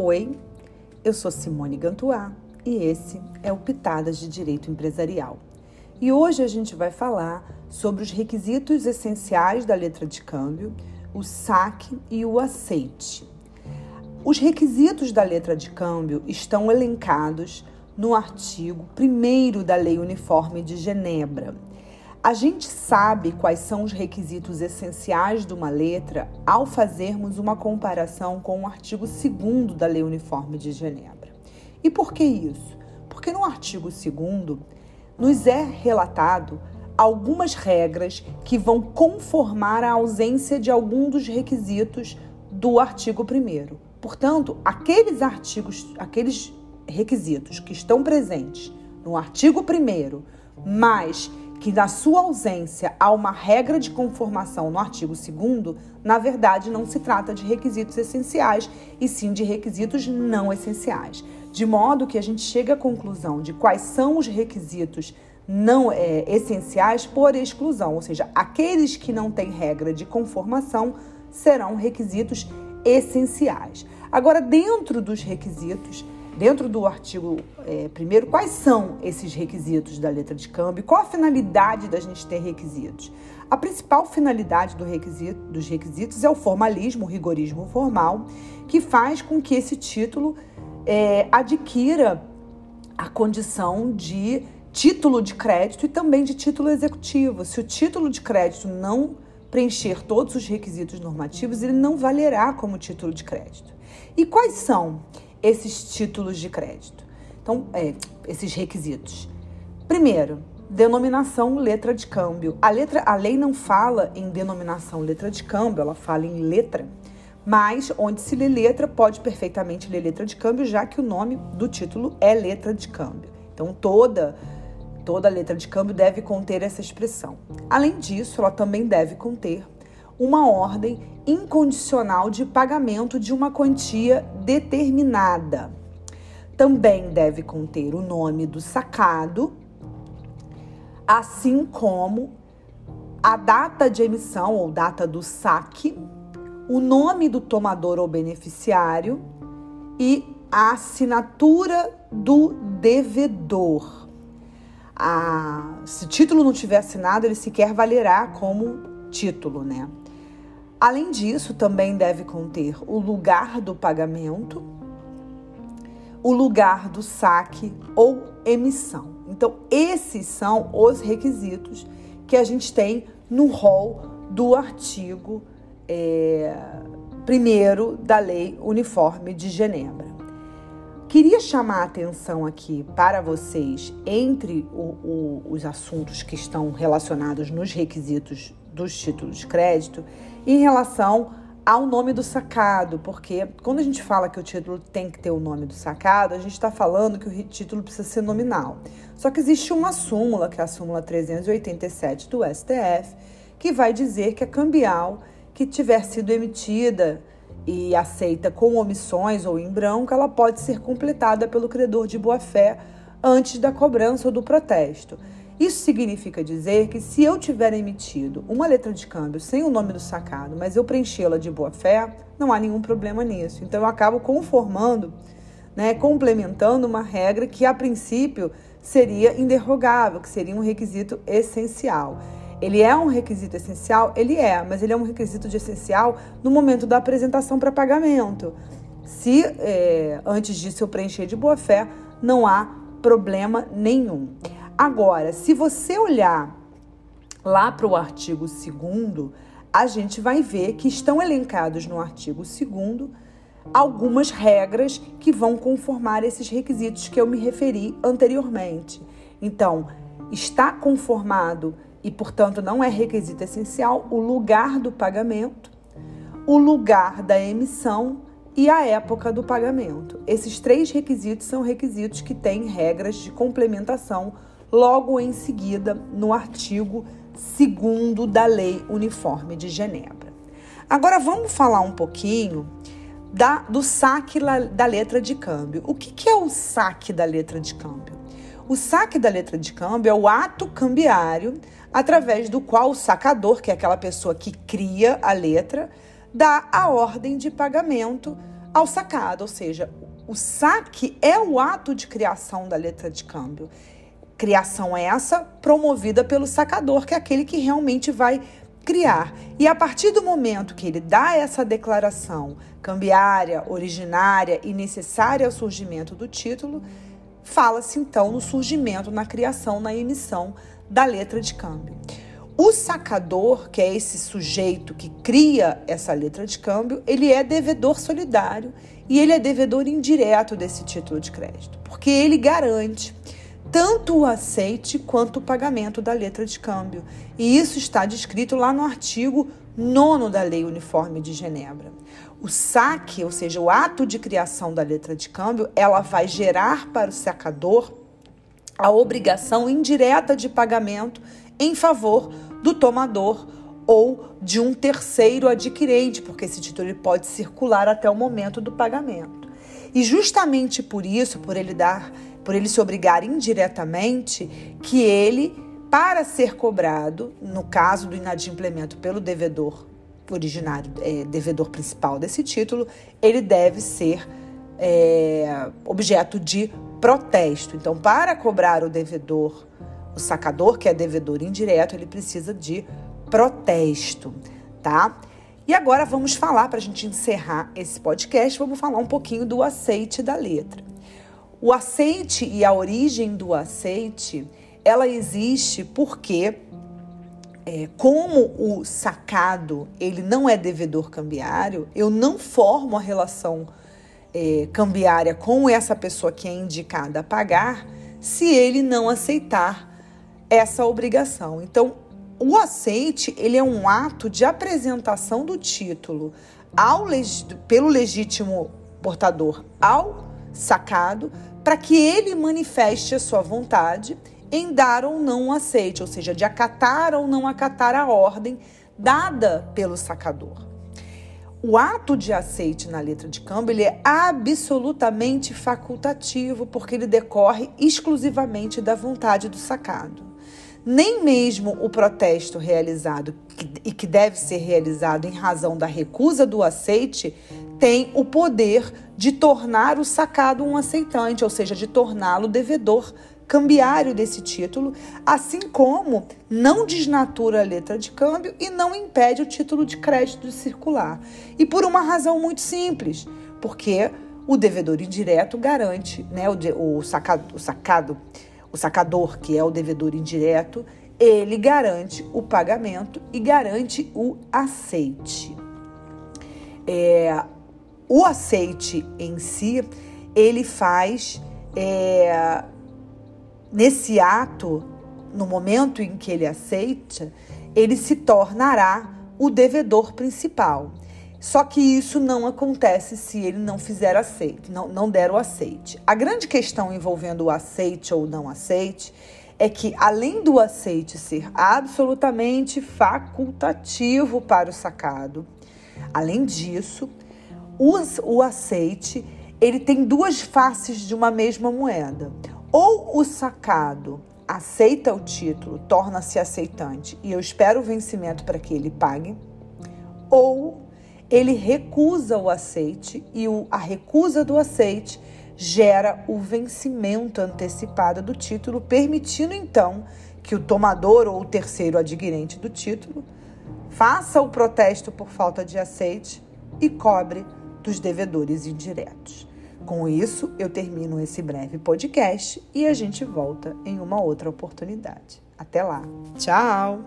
Oi, eu sou Simone Gantuá e esse é o Pitadas de Direito Empresarial. E hoje a gente vai falar sobre os requisitos essenciais da letra de câmbio, o saque e o aceite. Os requisitos da letra de câmbio estão elencados no artigo 1 da Lei Uniforme de Genebra, a gente sabe quais são os requisitos essenciais de uma letra ao fazermos uma comparação com o artigo 2 da Lei Uniforme de Genebra. E por que isso? Porque no artigo 2 nos é relatado algumas regras que vão conformar a ausência de algum dos requisitos do artigo 1. Portanto, aqueles artigos, aqueles requisitos que estão presentes no artigo 1, mas que na sua ausência há uma regra de conformação no artigo 2 na verdade não se trata de requisitos essenciais, e sim de requisitos não essenciais. De modo que a gente chega à conclusão de quais são os requisitos não é, essenciais por exclusão, ou seja, aqueles que não têm regra de conformação serão requisitos essenciais. Agora, dentro dos requisitos dentro do artigo é, primeiro, quais são esses requisitos da letra de câmbio? Qual a finalidade da gente ter requisitos? A principal finalidade do requisito, dos requisitos é o formalismo, o rigorismo formal, que faz com que esse título é, adquira a condição de título de crédito e também de título executivo. Se o título de crédito não preencher todos os requisitos normativos, ele não valerá como título de crédito. E quais são? Esses títulos de crédito. Então, é, esses requisitos. Primeiro, denominação letra de câmbio. A letra, a lei não fala em denominação letra de câmbio, ela fala em letra. Mas onde se lê letra, pode perfeitamente ler letra de câmbio, já que o nome do título é letra de câmbio. Então, toda toda letra de câmbio deve conter essa expressão. Além disso, ela também deve conter uma ordem incondicional de pagamento de uma quantia determinada. Também deve conter o nome do sacado, assim como a data de emissão ou data do saque, o nome do tomador ou beneficiário e a assinatura do devedor. Ah, se o título não tiver assinado, ele sequer valerá como título, né? Além disso, também deve conter o lugar do pagamento, o lugar do saque ou emissão. Então, esses são os requisitos que a gente tem no rol do artigo é, primeiro da Lei Uniforme de Genebra. Queria chamar a atenção aqui para vocês, entre o, o, os assuntos que estão relacionados nos requisitos dos títulos de crédito, em relação ao nome do sacado, porque quando a gente fala que o título tem que ter o nome do sacado, a gente está falando que o título precisa ser nominal. Só que existe uma súmula, que é a súmula 387 do STF, que vai dizer que a cambial que tiver sido emitida e aceita com omissões ou em branco, ela pode ser completada pelo credor de boa-fé antes da cobrança ou do protesto. Isso significa dizer que se eu tiver emitido uma letra de câmbio sem o nome do sacado, mas eu preenchê-la de boa fé, não há nenhum problema nisso. Então eu acabo conformando, né, complementando uma regra que a princípio seria inderrogável, que seria um requisito essencial. Ele é um requisito essencial? Ele é, mas ele é um requisito de essencial no momento da apresentação para pagamento. Se é, antes disso eu preencher de boa fé, não há problema nenhum. Agora, se você olhar lá para o artigo 2, a gente vai ver que estão elencados no artigo 2 algumas regras que vão conformar esses requisitos que eu me referi anteriormente. Então, está conformado e, portanto, não é requisito essencial o lugar do pagamento, o lugar da emissão e a época do pagamento. Esses três requisitos são requisitos que têm regras de complementação logo em seguida no artigo 2 da Lei Uniforme de Genebra. Agora vamos falar um pouquinho da, do saque da letra de câmbio. O que, que é o saque da letra de câmbio? O saque da letra de câmbio é o ato cambiário através do qual o sacador, que é aquela pessoa que cria a letra, dá a ordem de pagamento ao sacado, ou seja, o saque é o ato de criação da letra de câmbio. Criação essa promovida pelo sacador, que é aquele que realmente vai criar. E a partir do momento que ele dá essa declaração cambiária, originária e necessária ao surgimento do título, fala-se então no surgimento, na criação, na emissão da letra de câmbio. O sacador, que é esse sujeito que cria essa letra de câmbio, ele é devedor solidário e ele é devedor indireto desse título de crédito, porque ele garante tanto o aceite quanto o pagamento da letra de câmbio. E isso está descrito lá no artigo 9 da Lei Uniforme de Genebra. O saque, ou seja, o ato de criação da letra de câmbio, ela vai gerar para o sacador a obrigação indireta de pagamento em favor do tomador ou de um terceiro adquirente, porque esse título pode circular até o momento do pagamento. E justamente por isso, por ele dar, por ele se obrigar indiretamente, que ele, para ser cobrado, no caso do inadimplemento pelo devedor originário, é, devedor principal desse título, ele deve ser é, objeto de protesto. Então, para cobrar o devedor o sacador, que é devedor indireto, ele precisa de protesto, tá? E agora vamos falar, para a gente encerrar esse podcast, vamos falar um pouquinho do aceite da letra. O aceite e a origem do aceite, ela existe porque, é, como o sacado ele não é devedor cambiário, eu não formo a relação é, cambiária com essa pessoa que é indicada a pagar se ele não aceitar essa obrigação. Então, o aceite ele é um ato de apresentação do título ao pelo legítimo portador ao sacado para que ele manifeste a sua vontade em dar ou não aceite, ou seja, de acatar ou não acatar a ordem dada pelo sacador. O ato de aceite na letra de câmbio ele é absolutamente facultativo, porque ele decorre exclusivamente da vontade do sacado nem mesmo o protesto realizado e que deve ser realizado em razão da recusa do aceite tem o poder de tornar o sacado um aceitante, ou seja, de torná-lo devedor cambiário desse título, assim como não desnatura a letra de câmbio e não impede o título de crédito de circular. E por uma razão muito simples, porque o devedor indireto garante, né, o, o, sacado, o sacado o sacador, que é o devedor indireto, ele garante o pagamento e garante o aceite. É, o aceite em si, ele faz é, nesse ato, no momento em que ele aceita, ele se tornará o devedor principal. Só que isso não acontece se ele não fizer aceite, não, não der o aceite. A grande questão envolvendo o aceite ou não aceite é que, além do aceite ser absolutamente facultativo para o sacado, além disso, o, aceite ele tem duas faces de uma mesma moeda. Ou o sacado aceita o título, torna-se aceitante e eu espero o vencimento para que ele pague, ou ele recusa o aceite e o, a recusa do aceite gera o vencimento antecipado do título, permitindo então que o tomador ou o terceiro adquirente do título faça o protesto por falta de aceite e cobre dos devedores indiretos. Com isso, eu termino esse breve podcast e a gente volta em uma outra oportunidade. Até lá! Tchau!